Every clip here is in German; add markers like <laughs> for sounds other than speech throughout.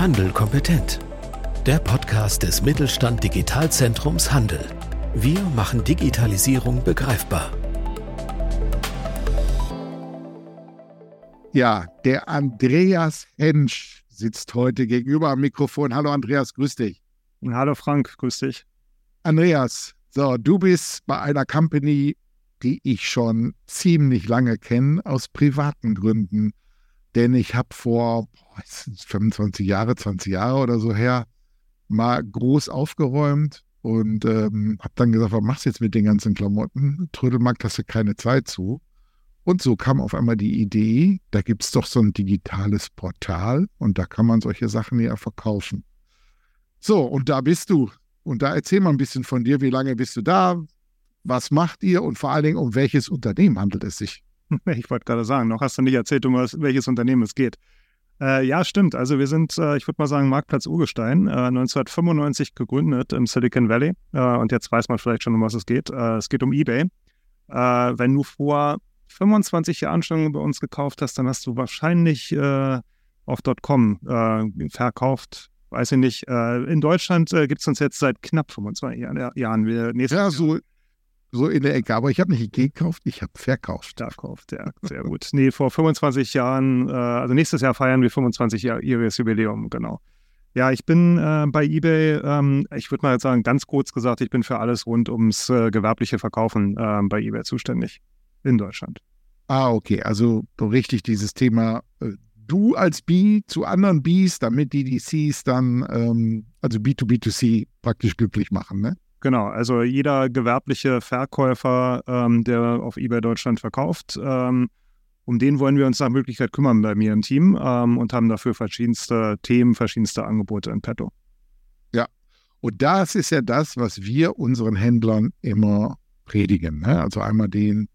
Handel kompetent. Der Podcast des Mittelstand Digitalzentrums Handel. Wir machen Digitalisierung begreifbar. Ja, der Andreas Hensch sitzt heute gegenüber am Mikrofon. Hallo Andreas, grüß dich. Hallo Frank, grüß dich. Andreas, so, du bist bei einer Company, die ich schon ziemlich lange kenne, aus privaten Gründen. Denn ich habe vor boah, 25 Jahre, 20 Jahre oder so her mal groß aufgeräumt und ähm, habe dann gesagt, was machst du jetzt mit den ganzen Klamotten? Trödelmarkt hast du keine Zeit zu. Und so kam auf einmal die Idee, da gibt es doch so ein digitales Portal und da kann man solche Sachen ja verkaufen. So, und da bist du. Und da erzähl mal ein bisschen von dir, wie lange bist du da, was macht ihr und vor allen Dingen, um welches Unternehmen handelt es sich? <laughs> Ich wollte gerade sagen, noch hast du nicht erzählt, um welches Unternehmen es geht. Äh, ja, stimmt. Also wir sind, äh, ich würde mal sagen, Marktplatz Urgestein, äh, 1995 gegründet im Silicon Valley. Äh, und jetzt weiß man vielleicht schon, um was es geht. Äh, es geht um eBay. Äh, wenn du vor 25 Jahren schon bei uns gekauft hast, dann hast du wahrscheinlich auf .com verkauft. Weiß ich nicht. in Deutschland gibt es uns jetzt seit knapp 25 Jahren. Wir ja, so so in der Ecke. Aber ich habe nicht gekauft, ich habe verkauft. Verkauft, ja, sehr gut. Nee, vor 25 Jahren, äh, also nächstes Jahr feiern wir 25 Jahre ihres Jubiläum, genau. Ja, ich bin äh, bei eBay, ähm, ich würde mal jetzt sagen, ganz kurz gesagt, ich bin für alles rund ums äh, gewerbliche Verkaufen ähm, bei eBay zuständig in Deutschland. Ah, okay. Also so richtig dieses Thema, äh, du als B zu anderen Bs, damit die DCs dann, ähm, also B2B2C praktisch glücklich machen, ne? Genau, also jeder gewerbliche Verkäufer, ähm, der auf eBay Deutschland verkauft, ähm, um den wollen wir uns nach Möglichkeit kümmern bei mir im Team ähm, und haben dafür verschiedenste Themen, verschiedenste Angebote in petto. Ja, und das ist ja das, was wir unseren Händlern immer predigen. Ne? Also einmal den,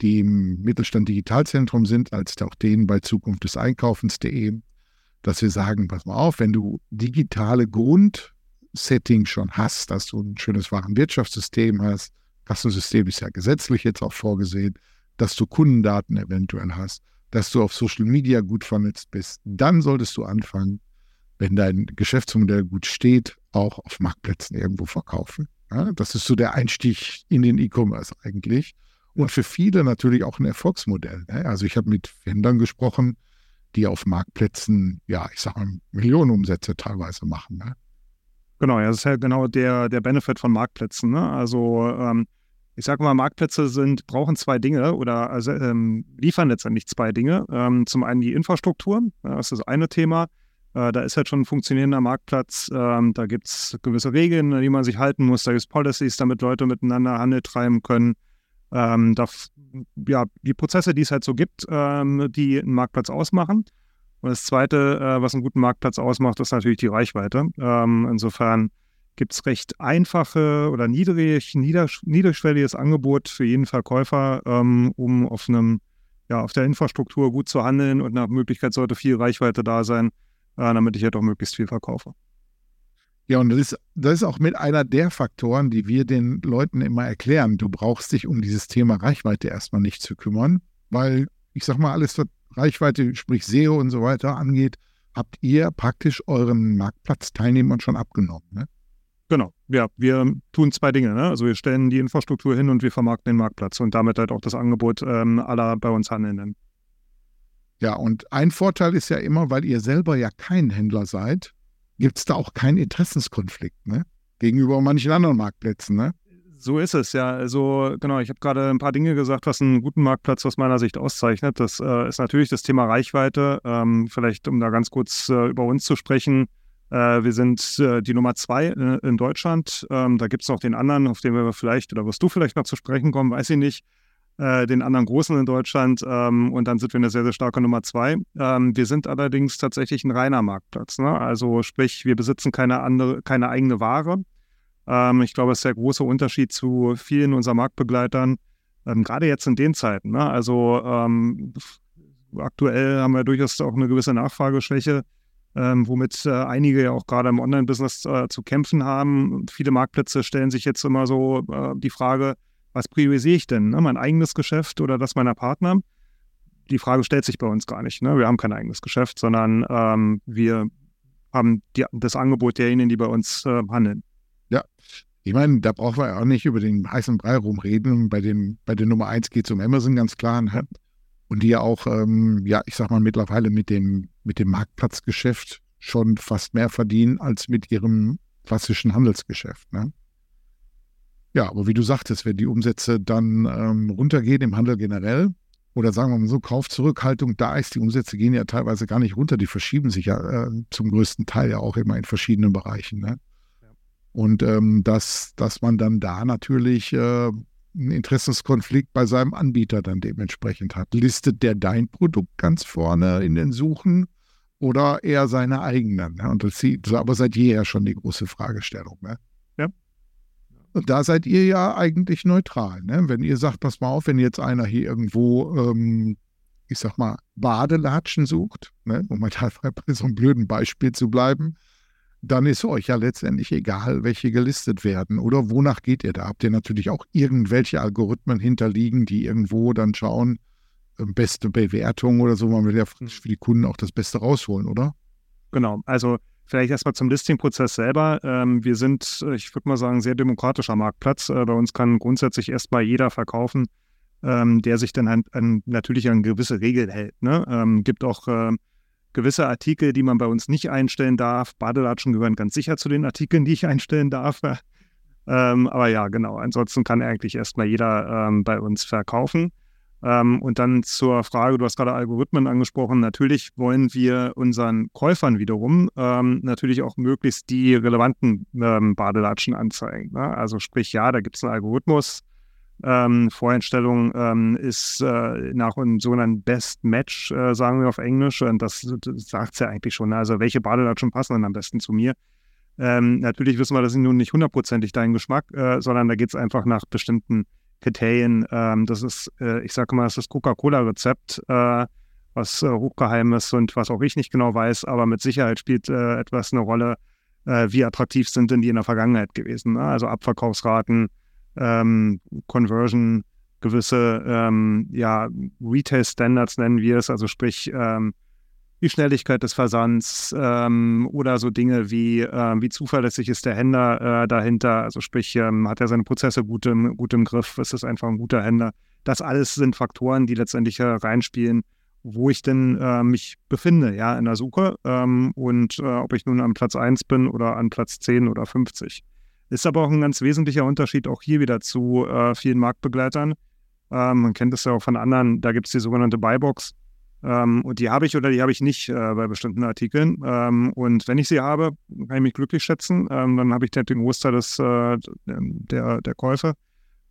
die im Mittelstand Digitalzentrum sind, als auch denen bei Zukunft des Einkaufens.de, dass wir sagen, pass mal auf, wenn du digitale Grund Setting schon hast, dass du ein schönes Warenwirtschaftssystem hast. Kassensystem ist ja gesetzlich jetzt auch vorgesehen, dass du Kundendaten eventuell hast, dass du auf Social Media gut vernetzt bist. Dann solltest du anfangen, wenn dein Geschäftsmodell gut steht, auch auf Marktplätzen irgendwo verkaufen. Ja, das ist so der Einstieg in den E-Commerce eigentlich. Und für viele natürlich auch ein Erfolgsmodell. Ne? Also ich habe mit Händlern gesprochen, die auf Marktplätzen, ja, ich sage mal, Millionenumsätze teilweise machen. Ne? Genau, ja, das ist ja genau der, der Benefit von Marktplätzen. Ne? Also ähm, ich sage mal, Marktplätze sind, brauchen zwei Dinge oder also, ähm, liefern letztendlich zwei Dinge. Ähm, zum einen die Infrastruktur, ja, das ist das eine Thema. Äh, da ist halt schon ein funktionierender Marktplatz. Ähm, da gibt es gewisse Regeln, an die man sich halten muss. Da gibt es Policies, damit Leute miteinander Handel treiben können. Ähm, da, ja, die Prozesse, die es halt so gibt, ähm, die einen Marktplatz ausmachen. Und das Zweite, äh, was einen guten Marktplatz ausmacht, ist natürlich die Reichweite. Ähm, insofern gibt es recht einfache oder niedrig, nieder, niederschwelliges Angebot für jeden Verkäufer, ähm, um auf einem, ja, auf der Infrastruktur gut zu handeln und nach Möglichkeit sollte viel Reichweite da sein, äh, damit ich halt auch möglichst viel verkaufe. Ja, und das ist, das ist auch mit einer der Faktoren, die wir den Leuten immer erklären. Du brauchst dich um dieses Thema Reichweite erstmal nicht zu kümmern, weil ich sag mal, alles wird Reichweite, sprich SEO und so weiter angeht, habt ihr praktisch euren Marktplatzteilnehmern schon abgenommen. Ne? Genau, ja, wir tun zwei Dinge. Ne? Also wir stellen die Infrastruktur hin und wir vermarkten den Marktplatz und damit halt auch das Angebot ähm, aller bei uns Handelnden. Ja, und ein Vorteil ist ja immer, weil ihr selber ja kein Händler seid, gibt es da auch keinen Interessenskonflikt ne? gegenüber manchen anderen Marktplätzen. Ne? So ist es, ja. Also genau, ich habe gerade ein paar Dinge gesagt, was einen guten Marktplatz aus meiner Sicht auszeichnet. Das äh, ist natürlich das Thema Reichweite. Ähm, vielleicht, um da ganz kurz äh, über uns zu sprechen. Äh, wir sind äh, die Nummer zwei äh, in Deutschland. Ähm, da gibt es noch den anderen, auf den wir vielleicht, oder wirst du vielleicht noch zu sprechen kommen, weiß ich nicht. Äh, den anderen Großen in Deutschland. Ähm, und dann sind wir eine sehr, sehr starke Nummer zwei. Ähm, wir sind allerdings tatsächlich ein reiner Marktplatz. Ne? Also sprich, wir besitzen keine andere, keine eigene Ware. Ähm, ich glaube, es ist der große Unterschied zu vielen unserer Marktbegleitern, ähm, gerade jetzt in den Zeiten. Ne? Also ähm, aktuell haben wir durchaus auch eine gewisse Nachfrageschwäche, ähm, womit äh, einige ja auch gerade im Online-Business äh, zu kämpfen haben. Viele Marktplätze stellen sich jetzt immer so äh, die Frage, was priorisiere ich denn? Ne? Mein eigenes Geschäft oder das meiner Partner? Die Frage stellt sich bei uns gar nicht. Ne? Wir haben kein eigenes Geschäft, sondern ähm, wir haben die, das Angebot derjenigen, die bei uns äh, handeln. Ja, ich meine, da brauchen wir auch nicht über den heißen Brei rumreden. Bei, dem, bei der Nummer 1 geht es um Amazon ganz klar. Ne? Und die ja auch, ähm, ja, ich sag mal, mittlerweile mit dem, mit dem Marktplatzgeschäft schon fast mehr verdienen als mit ihrem klassischen Handelsgeschäft. Ne? Ja, aber wie du sagtest, wenn die Umsätze dann ähm, runtergehen im Handel generell, oder sagen wir mal so, Kaufzurückhaltung da ist, die Umsätze gehen ja teilweise gar nicht runter, die verschieben sich ja äh, zum größten Teil ja auch immer in verschiedenen Bereichen. Ne? Und ähm, dass, dass man dann da natürlich äh, einen Interessenskonflikt bei seinem Anbieter dann dementsprechend hat. Listet der dein Produkt ganz vorne in den Suchen oder eher seine eigenen? Ne? Und das ist aber seit jeher schon die große Fragestellung. Ne? Ja. Und da seid ihr ja eigentlich neutral. Ne? Wenn ihr sagt, pass mal auf, wenn jetzt einer hier irgendwo, ähm, ich sag mal, Badelatschen sucht, ne? um mal <laughs> bei so einem blöden Beispiel zu bleiben, dann ist euch ja letztendlich egal, welche gelistet werden. Oder wonach geht ihr da? Habt ihr natürlich auch irgendwelche Algorithmen hinterliegen, die irgendwo dann schauen, ähm, beste Bewertung oder so. Man will ja hm. für die Kunden auch das Beste rausholen, oder? Genau. Also vielleicht erstmal zum Listing-Prozess selber. Ähm, wir sind, ich würde mal sagen, sehr demokratischer Marktplatz. Äh, bei uns kann grundsätzlich erstmal jeder verkaufen, ähm, der sich dann an, an, natürlich an gewisse Regeln hält. Ne? Gibt auch äh, gewisse Artikel, die man bei uns nicht einstellen darf. Badelatschen gehören ganz sicher zu den Artikeln, die ich einstellen darf. <laughs> ähm, aber ja, genau. Ansonsten kann eigentlich erstmal jeder ähm, bei uns verkaufen. Ähm, und dann zur Frage, du hast gerade Algorithmen angesprochen. Natürlich wollen wir unseren Käufern wiederum ähm, natürlich auch möglichst die relevanten ähm, Badelatschen anzeigen. Ne? Also sprich, ja, da gibt es einen Algorithmus. Ähm, Voreinstellung ähm, ist äh, nach einem sogenannten Best Match, äh, sagen wir auf Englisch. Und das, das sagt es ja eigentlich schon. Also welche Badelatschen passen dann am besten zu mir? Ähm, natürlich wissen wir, das ist nun nicht hundertprozentig dein Geschmack, äh, sondern da geht es einfach nach bestimmten Kriterien. Ähm, das ist, äh, ich sage mal, das ist Coca-Cola-Rezept, äh, was äh, hochgeheim ist und was auch ich nicht genau weiß, aber mit Sicherheit spielt äh, etwas eine Rolle, äh, wie attraktiv sind denn die in der Vergangenheit gewesen. Ne? Also Abverkaufsraten, ähm, Conversion, gewisse ähm, ja, Retail-Standards nennen wir es, also sprich ähm, die Schnelligkeit des Versands ähm, oder so Dinge wie, äh, wie zuverlässig ist der Händler äh, dahinter, also sprich, ähm, hat er seine Prozesse gut im, gut im Griff, ist es einfach ein guter Händler. Das alles sind Faktoren, die letztendlich äh, reinspielen, wo ich denn äh, mich befinde, ja, in der Suche ähm, und äh, ob ich nun am Platz 1 bin oder an Platz 10 oder 50. Ist aber auch ein ganz wesentlicher Unterschied auch hier wieder zu äh, vielen Marktbegleitern. Ähm, man kennt es ja auch von anderen, da gibt es die sogenannte Buybox ähm, und die habe ich oder die habe ich nicht äh, bei bestimmten Artikeln. Ähm, und wenn ich sie habe, kann ich mich glücklich schätzen. Ähm, dann habe ich den Großteil des, äh, der, der Käufe.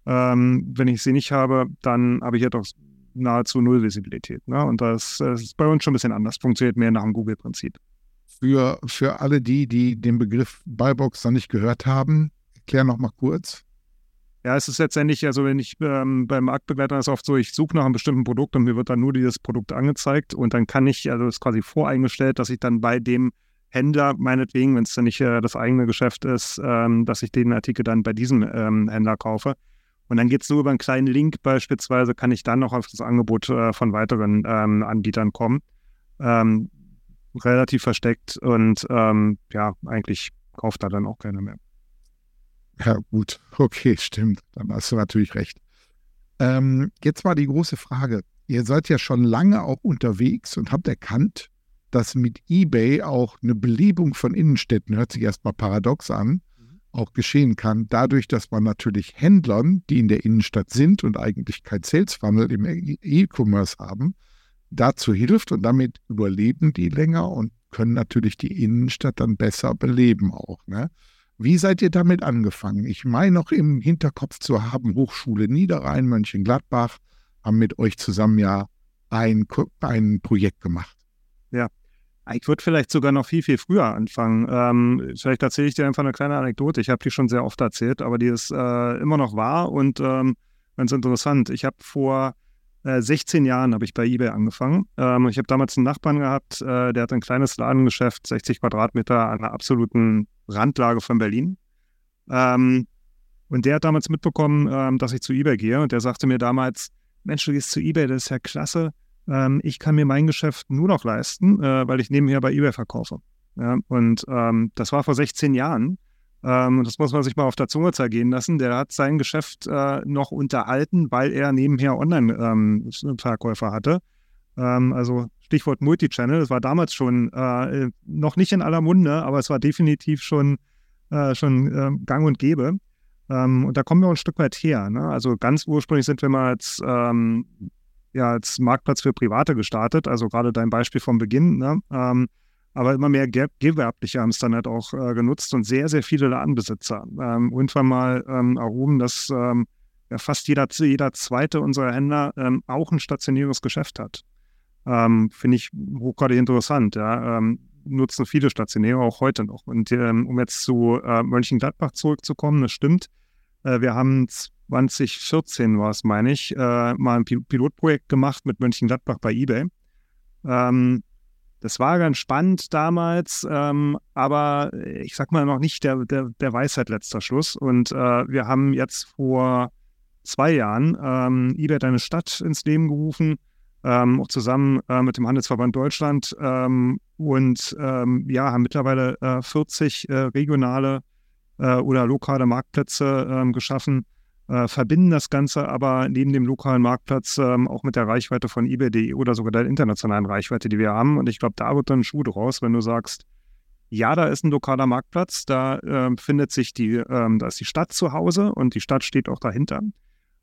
Ähm, wenn ich sie nicht habe, dann habe ich ja doch nahezu null Visibilität. Ne? Und das, das, ist bei uns schon ein bisschen anders. Funktioniert mehr nach dem Google-Prinzip. Für, für alle die, die den Begriff Buybox noch nicht gehört haben, erklär noch mal kurz. Ja, es ist letztendlich, also wenn ich ähm, beim Marktbegleiter ist oft so, ich suche nach einem bestimmten Produkt und mir wird dann nur dieses Produkt angezeigt und dann kann ich, also ist quasi voreingestellt, dass ich dann bei dem Händler, meinetwegen, wenn es dann nicht äh, das eigene Geschäft ist, ähm, dass ich den Artikel dann bei diesem ähm, Händler kaufe. Und dann geht es nur über einen kleinen Link beispielsweise, kann ich dann noch auf das Angebot äh, von weiteren ähm, Anbietern kommen. Ähm, relativ versteckt und ähm, ja, eigentlich kauft da dann auch keiner mehr. Ja, gut. Okay, stimmt. Dann hast du natürlich recht. Ähm, jetzt mal die große Frage. Ihr seid ja schon lange auch unterwegs und habt erkannt, dass mit eBay auch eine Belebung von Innenstädten, hört sich erstmal paradox an, mhm. auch geschehen kann. Dadurch, dass man natürlich Händlern, die in der Innenstadt sind und eigentlich kein Sales Funnel im E-Commerce haben, dazu hilft und damit überleben die länger und können natürlich die Innenstadt dann besser beleben auch. Ne? Wie seid ihr damit angefangen? Ich meine noch im Hinterkopf zu haben, Hochschule Niederrhein, Mönchengladbach haben mit euch zusammen ja ein, ein Projekt gemacht. Ja, ich würde vielleicht sogar noch viel, viel früher anfangen. Ähm, vielleicht erzähle ich dir einfach eine kleine Anekdote. Ich habe die schon sehr oft erzählt, aber die ist äh, immer noch wahr und ähm, ganz interessant. Ich habe vor äh, 16 Jahren habe ich bei eBay angefangen. Ähm, ich habe damals einen Nachbarn gehabt, äh, der hat ein kleines Ladengeschäft, 60 Quadratmeter an einer absoluten Randlage von Berlin. Ähm, und der hat damals mitbekommen, ähm, dass ich zu eBay gehe. Und der sagte mir damals, Mensch, du gehst zu eBay, das ist ja klasse. Ähm, ich kann mir mein Geschäft nur noch leisten, äh, weil ich nebenher bei eBay verkaufe. Ja? Und ähm, das war vor 16 Jahren. Ähm, das muss man sich mal auf der Zunge zergehen lassen. Der hat sein Geschäft äh, noch unterhalten, weil er nebenher Online-Verkäufer ähm, hatte. Ähm, also Stichwort Multichannel. Das war damals schon äh, noch nicht in aller Munde, aber es war definitiv schon, äh, schon äh, gang und gäbe. Ähm, und da kommen wir auch ein Stück weit her. Ne? Also ganz ursprünglich sind wir mal als, ähm, ja, als Marktplatz für Private gestartet. Also gerade dein Beispiel vom Beginn. Ne? Ähm, aber immer mehr Gewerbliche haben es dann halt auch äh, genutzt und sehr, sehr viele Ladenbesitzer. Ähm, irgendwann mal ähm, erhoben, dass ähm, ja, fast jeder, jeder zweite unserer Händler ähm, auch ein stationäres Geschäft hat. Ähm, Finde ich hochgradig interessant. Ja. Ähm, nutzen viele Stationäre auch heute noch. Und um jetzt zu äh, Mönchengladbach zurückzukommen, das stimmt. Äh, wir haben 2014 war es, meine ich, äh, mal ein Pilotprojekt gemacht mit Mönchengladbach bei eBay. Ähm, das war ganz spannend damals, ähm, aber ich sag mal noch nicht der, der, der Weisheit letzter Schluss. Und äh, wir haben jetzt vor zwei Jahren ähm, eBay eine Stadt ins Leben gerufen, ähm, auch zusammen äh, mit dem Handelsverband Deutschland ähm, und ähm, ja, haben mittlerweile äh, 40 äh, regionale äh, oder lokale Marktplätze ähm, geschaffen äh, verbinden das Ganze aber neben dem lokalen Marktplatz ähm, auch mit der Reichweite von eBay.de oder sogar der internationalen Reichweite, die wir haben. Und ich glaube, da wird dann ein Schuh draus, wenn du sagst, ja, da ist ein lokaler Marktplatz, da äh, findet sich die, ähm, da ist die Stadt zu Hause und die Stadt steht auch dahinter.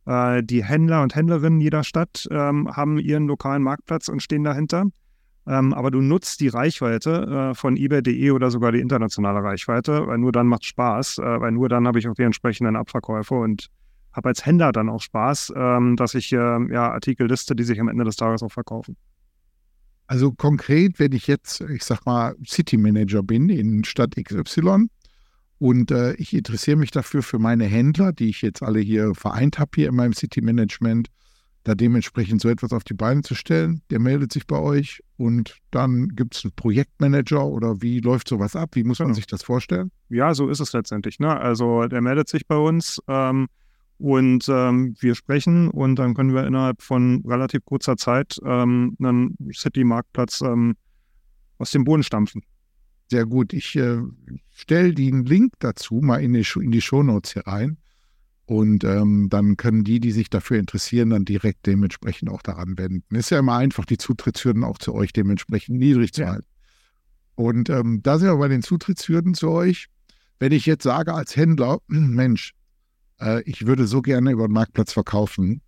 Äh, die Händler und Händlerinnen jeder Stadt ähm, haben ihren lokalen Marktplatz und stehen dahinter. Ähm, aber du nutzt die Reichweite äh, von eBay.de oder sogar die internationale Reichweite, weil nur dann macht Spaß, äh, weil nur dann habe ich auch die entsprechenden Abverkäufe und habe als Händler dann auch Spaß, ähm, dass ich äh, ja, Artikel liste, die sich am Ende des Tages auch verkaufen. Also konkret, wenn ich jetzt, ich sag mal, City Manager bin in Stadt XY und äh, ich interessiere mich dafür für meine Händler, die ich jetzt alle hier vereint habe hier in meinem City Management, da dementsprechend so etwas auf die Beine zu stellen, der meldet sich bei euch und dann gibt es einen Projektmanager oder wie läuft sowas ab? Wie muss man sich das vorstellen? Ja, so ist es letztendlich. Ne? Also der meldet sich bei uns. Ähm, und ähm, wir sprechen und dann können wir innerhalb von relativ kurzer Zeit ähm, einen City-Marktplatz ähm, aus dem Boden stampfen. Sehr gut. Ich äh, stelle den Link dazu mal in die, in die Shownotes hier rein. Und ähm, dann können die, die sich dafür interessieren, dann direkt dementsprechend auch daran wenden. Ist ja immer einfach, die Zutrittshürden auch zu euch dementsprechend niedrig zu halten. Und ähm, da sind wir bei den Zutrittshürden zu euch. Wenn ich jetzt sage als Händler, <clears throat> Mensch, äh, ich würde so gerne über den Marktplatz verkaufen.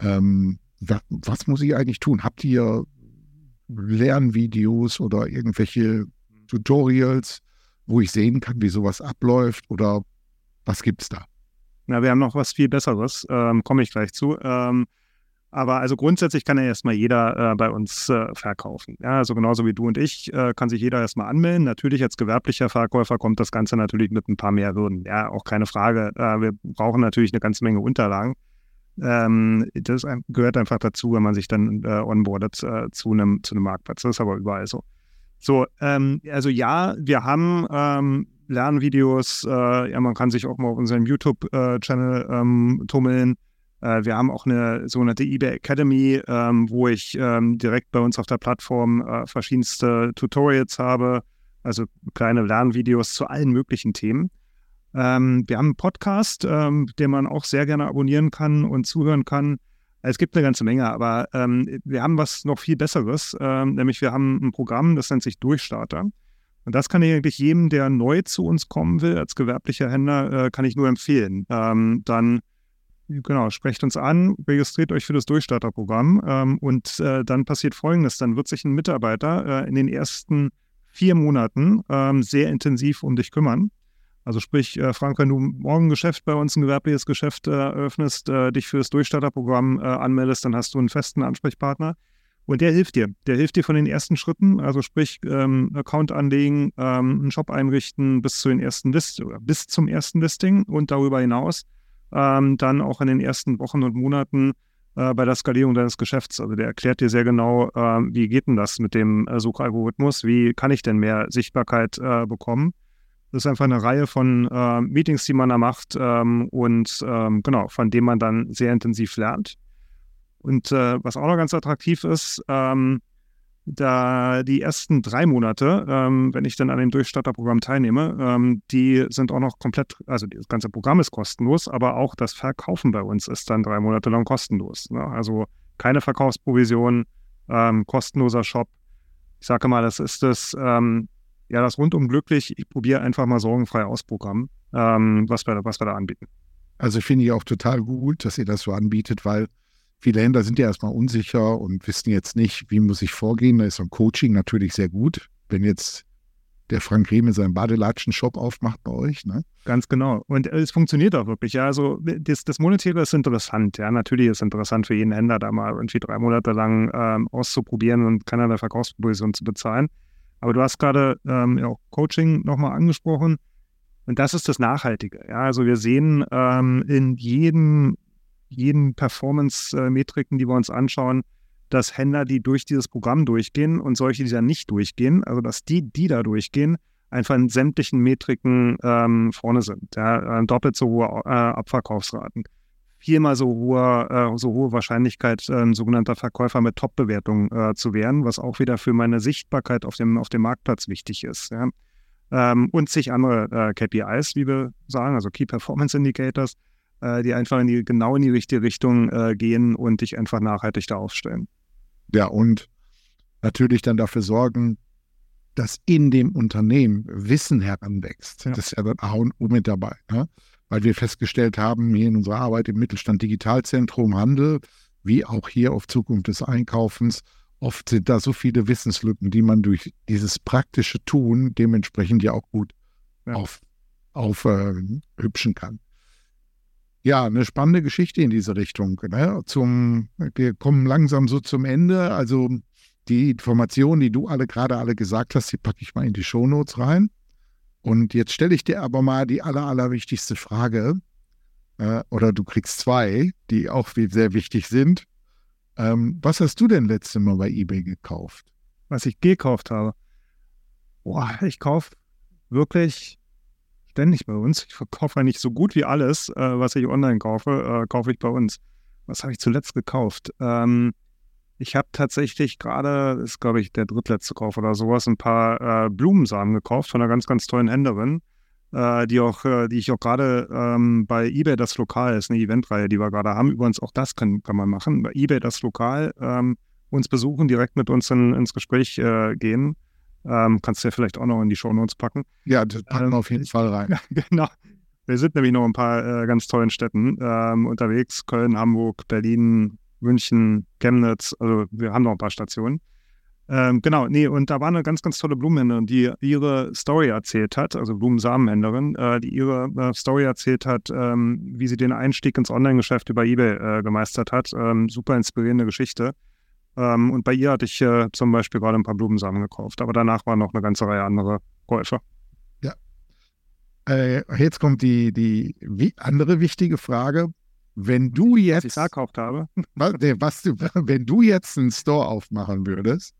Ähm, was, was muss ich eigentlich tun? Habt ihr Lernvideos oder irgendwelche Tutorials, wo ich sehen kann, wie sowas abläuft oder was gibt es da? Na, wir haben noch was viel Besseres, ähm, komme ich gleich zu. Ähm, aber also grundsätzlich kann ja erstmal jeder äh, bei uns äh, verkaufen. Ja, also genauso wie du und ich äh, kann sich jeder erstmal anmelden. Natürlich als gewerblicher Verkäufer kommt das Ganze natürlich mit ein paar mehr Hürden. Ja, auch keine Frage. Äh, wir brauchen natürlich eine ganze Menge Unterlagen. Ähm, das gehört einfach dazu, wenn man sich dann äh, onboardet äh, zu einem zu Marktplatz. Das ist aber überall so. So, ähm, also ja, wir haben ähm, Lernvideos. ja, man kann sich auch mal auf unserem YouTube-Channel ähm, tummeln. Äh, wir haben auch eine sogenannte eBay Academy, ähm, wo ich ähm, direkt bei uns auf der Plattform äh, verschiedenste Tutorials habe, also kleine Lernvideos zu allen möglichen Themen. Ähm, wir haben einen Podcast, ähm, den man auch sehr gerne abonnieren kann und zuhören kann. Es gibt eine ganze Menge, aber ähm, wir haben was noch viel Besseres, ähm, nämlich wir haben ein Programm, das nennt sich Durchstarter. Und das kann ich eigentlich jedem, der neu zu uns kommen will, als gewerblicher Händler, äh, kann ich nur empfehlen. dann genau, sprecht uns an, registriert euch für das Durchstarterprogramm ähm, und äh, dann passiert Folgendes, dann wird sich ein Mitarbeiter äh, in den ersten vier Monaten ähm, sehr intensiv um dich kümmern. Also sprich, äh, Frank, wenn du morgen ein Geschäft bei uns, ein gewerbliches Geschäft äh, eröffnest, äh, dich für das Durchstarterprogramm äh, anmeldest, dann hast du einen festen Ansprechpartner. Und der hilft dir. Der hilft dir von den ersten Schritten, also sprich ähm, Account anlegen, ähm, einen Shop einrichten bis zu den ersten List oder bis zum ersten Listing und darüber hinaus ähm, dann auch in den ersten Wochen und Monaten äh, bei der Skalierung deines Geschäfts. Also der erklärt dir sehr genau, äh, wie geht denn das mit dem äh, Suchalgorithmus, wie kann ich denn mehr Sichtbarkeit äh, bekommen. Das ist einfach eine Reihe von äh, Meetings, die man da macht ähm, und ähm, genau, von dem man dann sehr intensiv lernt. Und äh, was auch noch ganz attraktiv ist, ähm, da die ersten drei Monate, ähm, wenn ich dann an dem Durchstarterprogramm teilnehme, ähm, die sind auch noch komplett, also das ganze Programm ist kostenlos, aber auch das Verkaufen bei uns ist dann drei Monate lang kostenlos. Ne? Also keine Verkaufsprovision, ähm, kostenloser Shop. Ich sage mal, das ist das, ähm, ja, das rundum glücklich. Ich probiere einfach mal sorgenfrei aus Programm, ähm, was, wir, was wir da anbieten. Also finde ich auch total gut, dass ihr das so anbietet, weil viele Händler sind ja erstmal unsicher und wissen jetzt nicht, wie muss ich vorgehen. Da ist so ein Coaching natürlich sehr gut. Wenn jetzt der Frank Rehme seinen Badelatschen-Shop aufmacht bei euch. Ne? Ganz genau. Und es funktioniert auch wirklich. Ja, also das, das Monetäre ist interessant. Ja, natürlich ist es interessant für jeden Händler, da mal irgendwie drei Monate lang ähm, auszuprobieren und keinerlei Verkaufsprovision zu bezahlen. Aber du hast gerade ähm, ja, auch Coaching nochmal angesprochen. Und das ist das Nachhaltige. Ja, also wir sehen ähm, in jedem, jeden Performance-Metriken, die wir uns anschauen, dass Händler, die durch dieses Programm durchgehen und solche, die da nicht durchgehen, also dass die, die da durchgehen, einfach in sämtlichen Metriken ähm, vorne sind. Ja, doppelt so hohe äh, Abverkaufsraten, viermal so hohe, äh, so hohe Wahrscheinlichkeit, äh, sogenannter Verkäufer mit Top-Bewertung äh, zu werden, was auch wieder für meine Sichtbarkeit auf dem, auf dem Marktplatz wichtig ist. Ja. Ähm, und zig andere äh, KPIs, wie wir sagen, also Key Performance Indicators, äh, die einfach in die, genau in die richtige Richtung gehen und dich einfach nachhaltig da aufstellen. Ja, und natürlich dann dafür sorgen, dass in dem Unternehmen Wissen heranwächst. Ja. Das ist ja dann A und O mit dabei. Ne? Weil wir festgestellt haben, hier in unserer Arbeit im Mittelstand Digitalzentrum Handel, wie auch hier auf Zukunft des Einkaufens, oft sind da so viele Wissenslücken, die man durch dieses praktische Tun dementsprechend ja auch gut ja. auf, aufhübschen äh, kann ja, eine spannende Geschichte in diese Richtung. Ne? Zum, wir kommen langsam so zum Ende. Also die Informationen, die du alle gerade alle gesagt hast, die packe ich mal in die Shownotes rein. Und jetzt stelle ich dir aber mal die aller, allerwichtigste Frage. Äh, oder du kriegst zwei, die auch sehr wichtig sind. Ähm, was hast du denn letzte Mal bei eBay gekauft? Was ich gekauft habe? Boah, ich kaufe wirklich ständig bei uns. Ich verkaufe eigentlich so gut wie alles, äh, was ich online kaufe, äh, kaufe ich bei uns. Was habe ich zuletzt gekauft? Ähm, ich habe tatsächlich gerade, ist glaube ich der drittletzte Kauf oder sowas, ein paar äh, Blumensamen gekauft von einer ganz, ganz tollen Händlerin, äh, die auch, äh, die ich auch gerade ähm, bei eBay das Lokal ist, eine Eventreihe, die wir gerade haben. Übrigens auch das kann, kann man machen. Bei eBay das Lokal ähm, uns besuchen, direkt mit uns in, ins Gespräch äh, gehen. Ähm, kannst du ja vielleicht auch noch in die Shownotes packen. Ja, das packen ähm, wir auf jeden Fall rein. <laughs> genau. Wir sind nämlich noch ein paar äh, ganz tollen Städten ähm, unterwegs. Köln, Hamburg, Berlin, München, Chemnitz. Also wir haben noch ein paar Stationen. Ähm, genau, nee, und da war eine ganz, ganz tolle Blumenhändlerin, die ihre Story erzählt hat, also Blumensamenhändlerin, äh, die ihre äh, Story erzählt hat, ähm, wie sie den Einstieg ins Online-Geschäft über Ebay äh, gemeistert hat. Ähm, super inspirierende Geschichte. Ähm, und bei ihr hatte ich äh, zum Beispiel gerade ein paar Blumensamen gekauft, aber danach waren noch eine ganze Reihe andere Käufer. Ja. Äh, jetzt kommt die, die andere wichtige Frage. Wenn du jetzt. Was ich da gekauft habe. <laughs> Was, was du, <laughs> wenn du jetzt einen Store aufmachen würdest,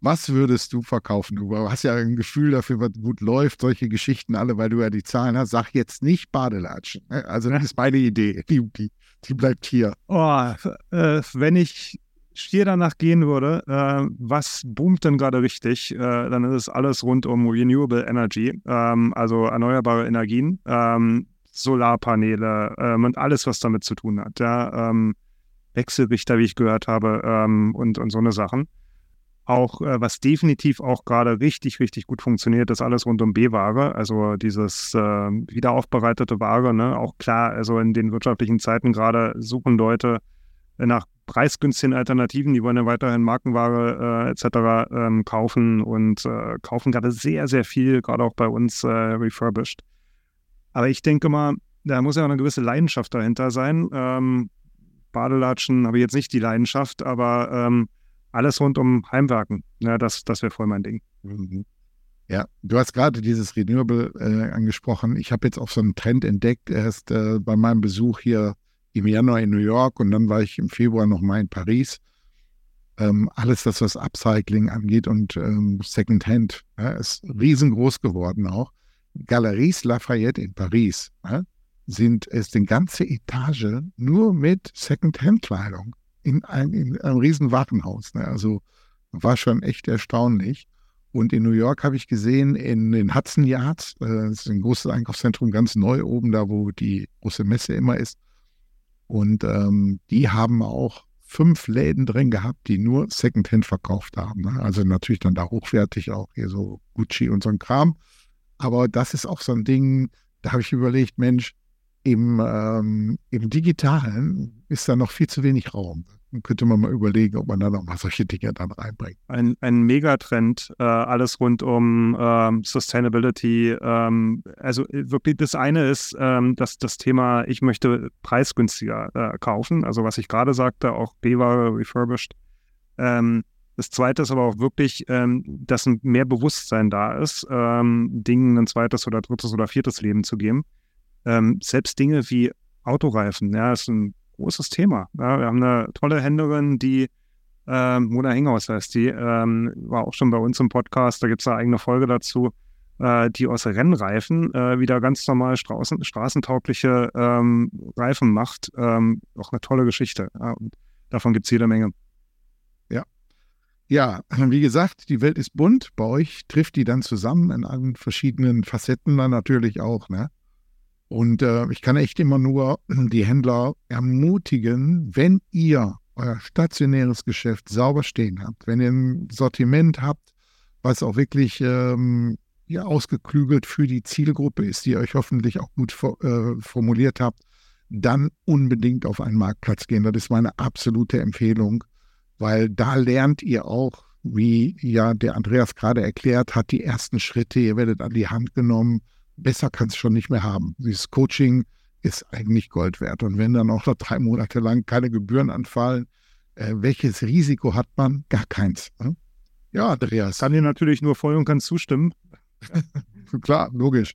was würdest du verkaufen? Du hast ja ein Gefühl dafür, was gut läuft, solche Geschichten alle, weil du ja die Zahlen hast. Sag jetzt nicht Badelatschen. Ne? Also, das ist meine Idee. Die, die, die bleibt hier. Oh, äh, wenn ich Stier danach gehen würde, äh, was boomt denn gerade richtig, äh, dann ist es alles rund um Renewable Energy, ähm, also erneuerbare Energien, ähm, Solarpaneele ähm, und alles, was damit zu tun hat. Ja, ähm, Wechselrichter, wie ich gehört habe, ähm, und, und so eine Sachen. Auch äh, was definitiv auch gerade richtig, richtig gut funktioniert, ist alles rund um B-Ware, also dieses äh, wiederaufbereitete Ware. Ne? Auch klar, also in den wirtschaftlichen Zeiten gerade suchen Leute nach preisgünstigen Alternativen, die wollen ja weiterhin Markenware äh, etc. Ähm, kaufen und äh, kaufen gerade sehr, sehr viel, gerade auch bei uns äh, refurbished. Aber ich denke mal, da muss ja auch eine gewisse Leidenschaft dahinter sein. Ähm, Badelatschen habe ich jetzt nicht die Leidenschaft, aber ähm, alles rund um Heimwerken, ja, das, das wäre voll mein Ding. Mhm. Ja, du hast gerade dieses Renewable äh, angesprochen. Ich habe jetzt auch so einen Trend entdeckt, erst äh, bei meinem Besuch hier im Januar in New York und dann war ich im Februar nochmal in Paris. Ähm, alles das, was Upcycling angeht und ähm, Secondhand, ja, ist riesengroß geworden auch. Galeries Lafayette in Paris ja, sind ist eine ganze Etage nur mit Secondhand-Kleidung in einem, in einem riesen Warenhaus. Ne? Also war schon echt erstaunlich. Und in New York habe ich gesehen, in den Hudson Yards, äh, das ist ein großes Einkaufszentrum, ganz neu oben, da wo die große Messe immer ist. Und ähm, die haben auch fünf Läden drin gehabt, die nur Secondhand verkauft haben. Ne? Also natürlich dann da hochwertig auch hier so Gucci und so ein Kram. Aber das ist auch so ein Ding, da habe ich überlegt, Mensch, im, ähm, im Digitalen ist da noch viel zu wenig Raum. Könnte man mal überlegen, ob man da noch mal solche Dinge dann reinbringt. Ein, ein Megatrend, äh, alles rund um ähm, Sustainability. Ähm, also äh, wirklich, das eine ist ähm, dass das Thema, ich möchte preisgünstiger äh, kaufen. Also was ich gerade sagte, auch B-Ware refurbished. Ähm, das zweite ist aber auch wirklich, ähm, dass mehr Bewusstsein da ist, ähm, Dingen ein zweites oder drittes oder viertes Leben zu geben. Selbst Dinge wie Autoreifen, ja, ist ein großes Thema. Ja, wir haben eine tolle Händlerin, die ähm, Mona Hinghaus heißt die, ähm, war auch schon bei uns im Podcast, da gibt es eine eigene Folge dazu, äh, die aus Rennreifen äh, wieder ganz normal Straßen, straßentaugliche ähm, Reifen macht. Ähm, auch eine tolle Geschichte. Ja, davon gibt es jede Menge. Ja. Ja, wie gesagt, die Welt ist bunt. Bei euch trifft die dann zusammen in allen verschiedenen Facetten dann natürlich auch. Ne? Und äh, ich kann echt immer nur die Händler ermutigen, wenn ihr euer stationäres Geschäft sauber stehen habt, wenn ihr ein Sortiment habt, was auch wirklich ähm, ja, ausgeklügelt für die Zielgruppe ist, die ihr euch hoffentlich auch gut äh, formuliert habt, dann unbedingt auf einen Marktplatz gehen. Das ist meine absolute Empfehlung, weil da lernt ihr auch, wie ja der Andreas gerade erklärt hat, die ersten Schritte, ihr werdet an die Hand genommen, besser kann es schon nicht mehr haben. Dieses Coaching ist eigentlich Gold wert. Und wenn dann auch noch drei Monate lang keine Gebühren anfallen, äh, welches Risiko hat man? Gar keins. Ne? Ja, Andreas. Kann dir natürlich nur voll und ganz zustimmen. <laughs> Klar, logisch.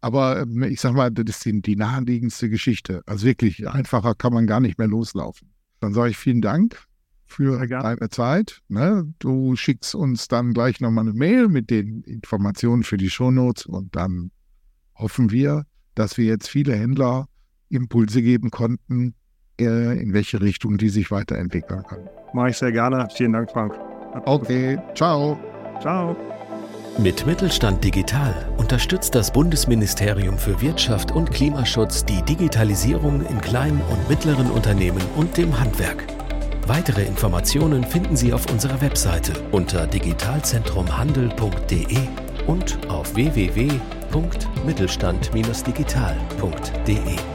Aber äh, ich sag mal, das ist die, die naheliegendste Geschichte. Also wirklich, einfacher kann man gar nicht mehr loslaufen. Dann sage ich vielen Dank für deine Zeit. Ne? Du schickst uns dann gleich nochmal eine Mail mit den Informationen für die Shownotes und dann hoffen wir, dass wir jetzt viele Händler Impulse geben konnten, äh, in welche Richtung die sich weiterentwickeln können. Mache ich sehr gerne. Vielen Dank, Frank. Okay, ciao. Ciao. Mit Mittelstand Digital unterstützt das Bundesministerium für Wirtschaft und Klimaschutz die Digitalisierung in kleinen und mittleren Unternehmen und dem Handwerk. Weitere Informationen finden Sie auf unserer Webseite unter digitalzentrumhandel.de und auf www.mittelstand-digital.de.